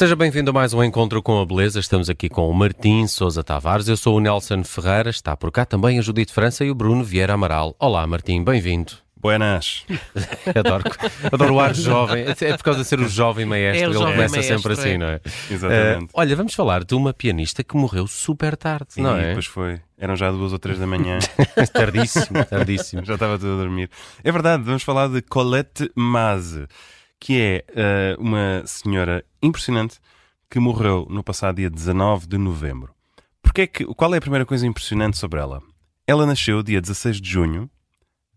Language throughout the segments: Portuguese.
Seja bem-vindo a mais um encontro com a beleza. Estamos aqui com o Martim Sousa Tavares. Eu sou o Nelson Ferreira. Está por cá também a Judite França e o Bruno Vieira Amaral. Olá, Martim, bem-vindo. Buenas. adoro, adoro o ar jovem. É por causa de ser o jovem maestro. É o Ele jovem começa maestro, sempre assim, é. não é? Exatamente. Eh, olha, vamos falar de uma pianista que morreu super tarde, não e é? depois foi. Eram já duas ou três da manhã. Tardíssimo, tardíssimo. já estava tudo a dormir. É verdade, vamos falar de Colette Maze, que é eh, uma senhora impressionante que morreu no passado dia 19 de novembro. Porque é que, qual é a primeira coisa impressionante sobre ela? Ela nasceu dia 16 de junho,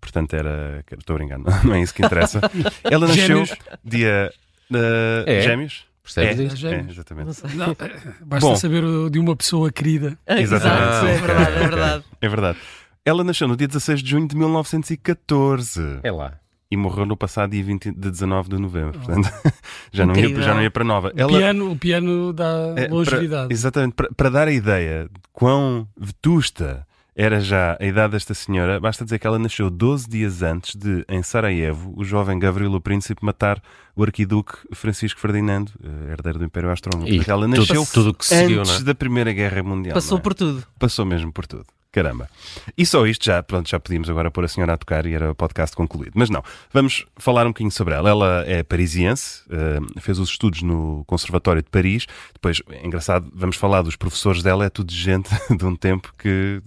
portanto era. Estou brincando, não é isso que interessa. Ela nasceu Gêmeos. dia. eh, É. Gêmeos? Percebes é, é, Gêmeos. exatamente. Não sei. Não, eh, basta Bom. saber de uma pessoa querida. Exatamente. Exato, é Ah, ok, verdade, é verdade. É verdade. Ela nasceu no dia 16 de junho de 1914 É lá. E morreu no passado dia 20 de 19 de novembro. Portanto, já, não ia, já não ia para nova. O, piano, o piano dá é, longevidade. para- exatamente. Para, para dar a ideia de quão vetusta era já a idade desta senhora, basta dizer que ela nasceu 12 dias antes de, em Sarajevo, o jovem Gavrilo Príncipe matar o arquiduque Francisco Ferdinando, eh, herdeiro do Império Austro-Húngaro. E Ela tudo, nasceu tudo o que se seguiu, antes não é? da Primeira Guerra Mundial. Passou é? por tudo. Passou mesmo por tudo. Caramba. E só isto já, pronto, já podíamos agora pôr a senhora a tocar e era o podcast concluído. Mas não, vamos falar um bocadinho sobre ela. Ela é parisiense, eh, fez os estudos no Conservatório de Paris. Depois, é engraçado, vamos falar dos professores dela, é tudo gente de um tempo que,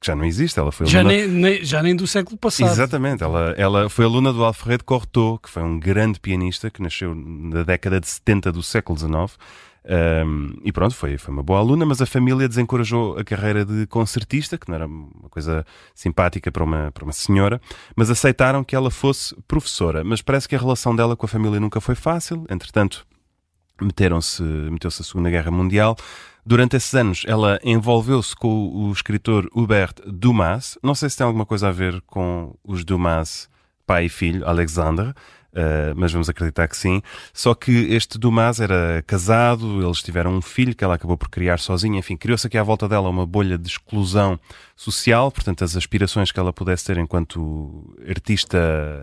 que já não existe. Ela foi já, aluna... nem, nem- já nem do século passado. Exatamente, ela, ela foi aluna do Alfredo Cortot, que foi um grande pianista que nasceu na década de 70 do século XIX. Um, e pronto, foi, foi uma boa aluna, mas a família desencorajou a carreira de concertista, que não era uma coisa simpática para uma, para uma senhora, mas aceitaram que ela fosse professora. Mas parece que a relação dela com a família nunca foi fácil, entretanto, meteram-se, meteu-se a Segunda Guerra Mundial. Durante esses anos, ela envolveu-se com o, escritor Hubert Dumas. Não sei se tem alguma coisa a ver com os Dumas, pai e filho, Alexandre, eh, mas vamos acreditar que sim. Só que este Dumas era casado, eles tiveram um filho que ela acabou por criar sozinha. Enfim, criou-se aqui à volta dela uma bolha de exclusão social, portanto, as aspirações que ela pudesse ter enquanto artista,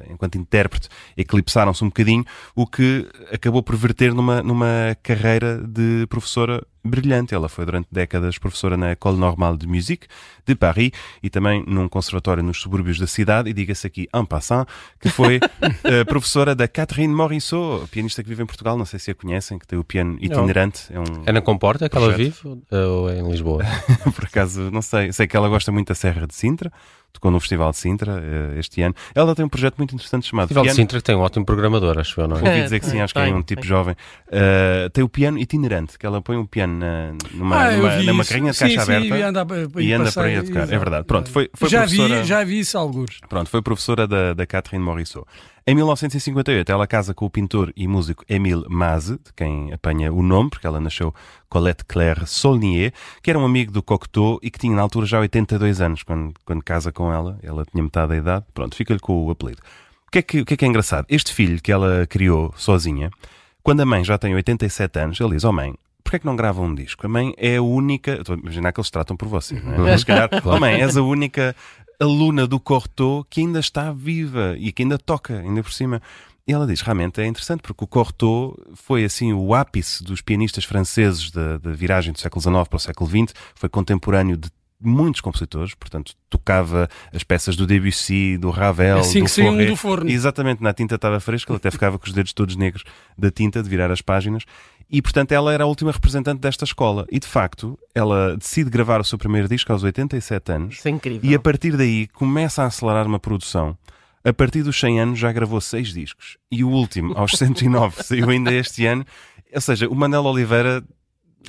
enquanto intérprete, eclipsaram-se um bocadinho, o que acabou por verter numa, numa carreira de professora brilhante. Ela foi durante décadas professora na École Normale de Musique de Paris e também num conservatório nos subúrbios da cidade. E diga-se aqui, en passant, que foi eh, professora da Catherine Morisot, pianista que vive em Portugal. Não sei se a conhecem, que tem o piano itinerante. É um, É na Comporta que ela Projeto. vive ou é em Lisboa? por acaso, não sei. Sei que ela gosta muito da Serra de Sintra. Tocou no Festival de Sintra eh, este ano. Ela tem um projeto muito interessante chamado Festival de Piano- Sintra que tem um ótimo programador, acho eu, não é? Ouvi dizer que sim, acho que é um tipo jovem. Uh, tem o piano itinerante, que ela põe um piano na, numa, Ah, numa, numa carrinha de Sim, caixa sim, aberta e anda, e anda passar, por aí a tocar. É exato. verdade. Pronto, foi, foi já, professora. vi, já vi isso alguns. Pronto, foi professora da, da Catherine Morisot. Em 1958, ela casa com o pintor e músico Émile Maze, de quem apanha o nome, porque ela nasceu Colette Claire Saulnier, que era um amigo do Cocteau e que tinha na altura já 82 anos quando, quando casa com ela. Ela tinha metade da idade. Pronto, fica-lhe com o apelido. O que, é que, o que é que é engraçado? Este filho que ela criou sozinha, quando a mãe já tem 87 anos, ele diz: Oh mãe, porquê é que não grava um disco? A mãe é a única. Estou a imaginar que eles tratam por você, não é? Mas se calhar, oh mãe, és a única aluna do Cortot que ainda está viva e que ainda toca, ainda por cima. E ela diz, realmente é interessante, porque o Cortot foi assim o ápice dos pianistas franceses da, viragem do século XIX para o século XX, foi contemporâneo de muitos compositores, portanto tocava as peças do Debussy, do Ravel, Assim do Fauré. do forno. Exatamente, na tinta estava fresca, ele até ficava com os dedos todos negros da tinta, de virar as páginas. E, portanto, ela era a última representante desta escola. E, de facto, ela decide gravar o seu primeiro disco aos 87 anos. Isso é incrível. E, a partir daí, começa a acelerar uma produção. A partir dos 100 anos, já gravou seis discos. E o último, aos 109, saiu ainda este ano. Ou seja, o Manel Oliveira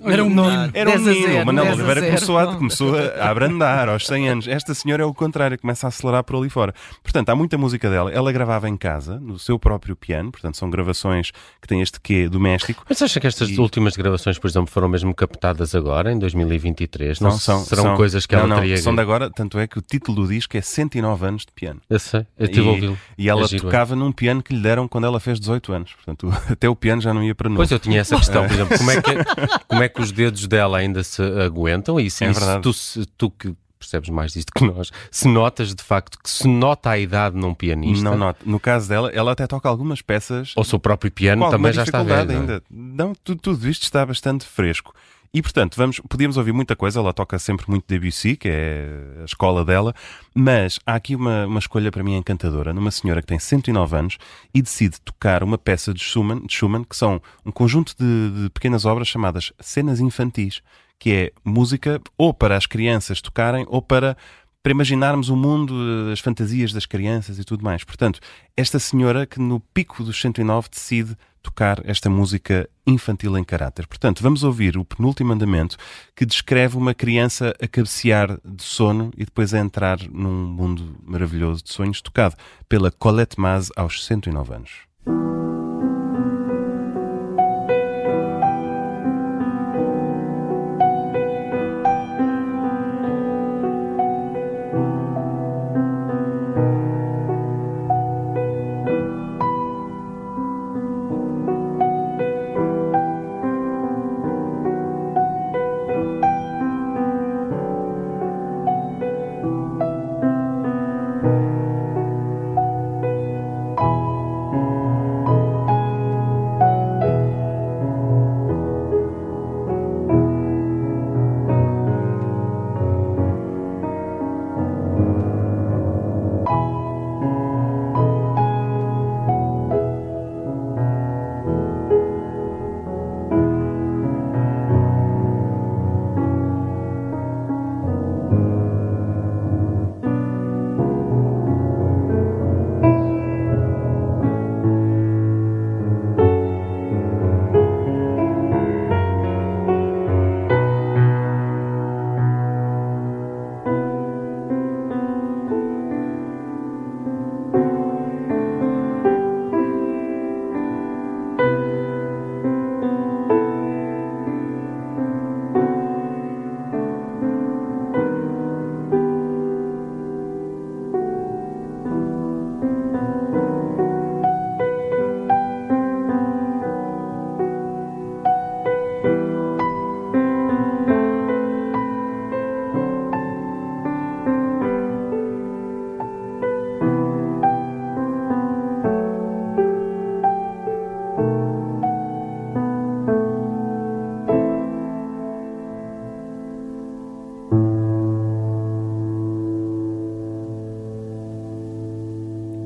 Era um Não, menino. Era um 10 a menino. 0, o Manel 10 a Oliveira 0. começou, a, começou a abrandar aos 100 anos. Esta senhora é o contrário, começa a acelerar por ali fora. Portanto, há muita música dela. Ela gravava em casa, no seu próprio piano. Portanto, são gravações que têm este quê doméstico. Mas acha que estas E- últimas gravações, por exemplo, foram mesmo captadas agora, em 2023? Não, Não, são, serão são- coisas que não, ela não, teria... São de agora, tanto é que o título do disco é 109 anos de piano. Eu sei, eu estive a E- ouvi-lo. E ela É é. tocava num piano que lhe deram quando ela fez 18 anos. Portanto, até o piano já não ia para novo. Pois eu tinha essa questão, por exemplo, como é que, como é que os dedos dela ainda se aguentam? E se, É verdade. tu, se tu que percebes mais disto que nós, se notas de facto que se nota a idade num pianista, Não noto. No caso dela, ela até toca algumas peças ou se o próprio piano também já está velho. não ainda. Não, tudo, tudo isto está bastante fresco. E portanto, vamos, podíamos ouvir muita coisa, ela toca sempre muito Debussy, que é a escola dela, mas há aqui uma, uma escolha para mim encantadora, numa senhora que tem 109 anos e decide tocar uma peça de Schumann, de Schumann que são um conjunto de, de pequenas obras chamadas cenas infantis, que é música ou para as crianças tocarem ou para para imaginarmos o mundo, as fantasias das crianças e tudo mais. Portanto, esta senhora que no pico dos 109 decide tocar esta música infantil em caráter. Portanto, vamos ouvir o penúltimo andamento que descreve uma criança a cabecear de sono e depois a entrar num mundo maravilhoso de sonhos, tocado pela Colette Maz aos 109 anos.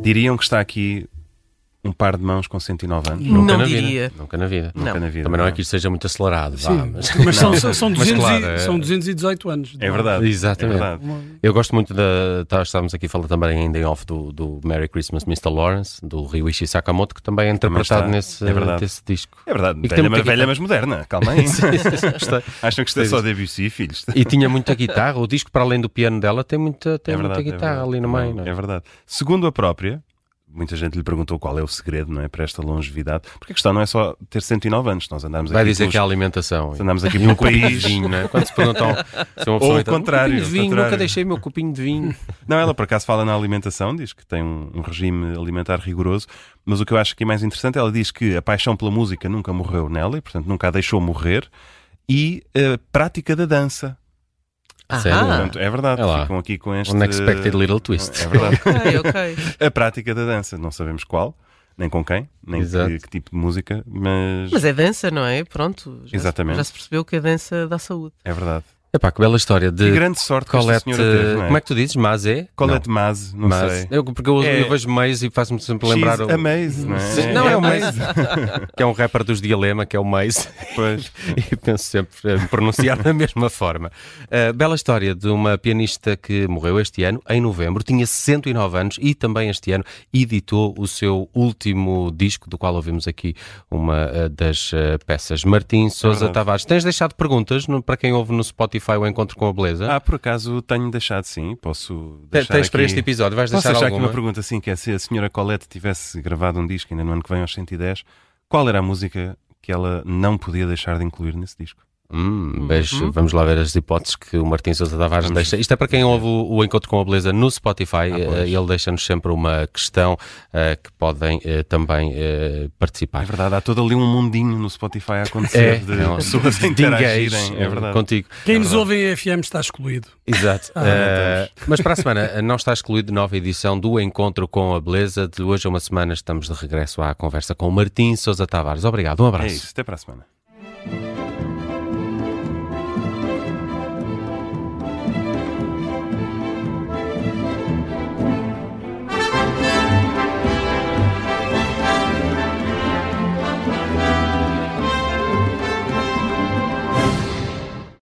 Diriam que está aqui um par de mãos com 109 anos? Nunca Não na diria. vida. Nunca na vida. Nunca na vida. Também não é que isto seja muito acelerado, vá, Sim, mas- mas, são, são, são, Mas 200 claro, e, é- são 218 anos. É verdade. Exatamente. É verdade. Eu gosto muito da. tá- Estávamos aqui a falar também ainda em off do, do Merry Christmas Mr. Lawrence, do Ryuichi Sakamoto, que também é interpretado nesse, É verdade. desse disco. É verdade. E Velha, muita mas, velha guitarra. mas moderna. Calma aí. Acham que isto é só Debussy, filhos? E tinha muita guitarra. O disco, para além do piano dela, tem muita, tem é muita verdade, é guitarra verdade. ali no meio. não é? É verdade. Segundo a própria, muita gente lhe perguntou qual é o segredo não é, para esta longevidade. Porque a questão não é só ter 109 anos. Nós andamos Vai aqui dizer pelos- que é a alimentação. andamos aqui E um de país. vinho, não é? Quando se perguntam se uma Ou pessoa o contrário, Um de vinho, contrário. nunca deixei meu copinho de vinho. Não, ela por acaso fala na alimentação, diz que tem um, um regime alimentar rigoroso, mas o que eu acho que é mais interessante, ela diz que a paixão pela música nunca morreu nela e, portanto, nunca a deixou morrer, e a prática da dança. Ah, Sério? Portanto, é verdade, É ficam aqui com este... Unexpected little twist. É verdade. ok, ok. a prática da dança, não sabemos qual, nem com quem, nem que, que tipo de música, mas, Mas é dança, não é? Pronto. Já se- Exatamente. já se percebeu que a dança dá saúde. é verdade. Epá, que bela história Que de grande sorte que esta Colette. senhora teve, é? Como é que tu dizes? Mazé? Colette Maz, não Mas, sei. eu, porque eu, É- eu vejo Maze e faz-me sempre lembrar She's o, a Maze, não é? Não, é o Maze. que é um rapper dos Dilema, que é o Maze, Pois. e penso sempre em pronunciar da mesma forma. Uh, bela história de uma pianista que morreu este ano, em novembro, tinha 109 anos e também este ano editou o seu último disco, do qual ouvimos aqui uma uh, das uh, peças. Martim verdade. Tavares, tens deixado perguntas no- para quem ouve no Spotify o Encontro com a Beleza? Ah, por acaso tenho deixado sim, posso deixar tens para aqui- este episódio, vais Posso deixar deixar aqui uma pergunta assim, que é se a senhora Colette tivesse gravado um disco ainda no ano que vem aos 110, qual era a música que ela não podia deixar de incluir nesse disco? Hum, beijo. Vamos lá ver as hipóteses que o Martim Sousa Tavares deixa. Isto é para quem ouve o, o Encontro com a Beleza no Spotify. pois. eh, ele deixa-nos sempre uma questão eh, que podem eh, também eh, participar. É verdade, há todo ali um mundinho no Spotify a acontecer de é um- pessoas a de interagirem. É verdade. Contigo. Quem nos ouve em FM está excluído. Exato. Ah, mas para a semana não está excluído nova edição do Encontro com a Beleza. De hoje a uma semana estamos de regresso à conversa com o Martim Sousa Tavares. Obrigado, um É abraço. isso, até para a semana.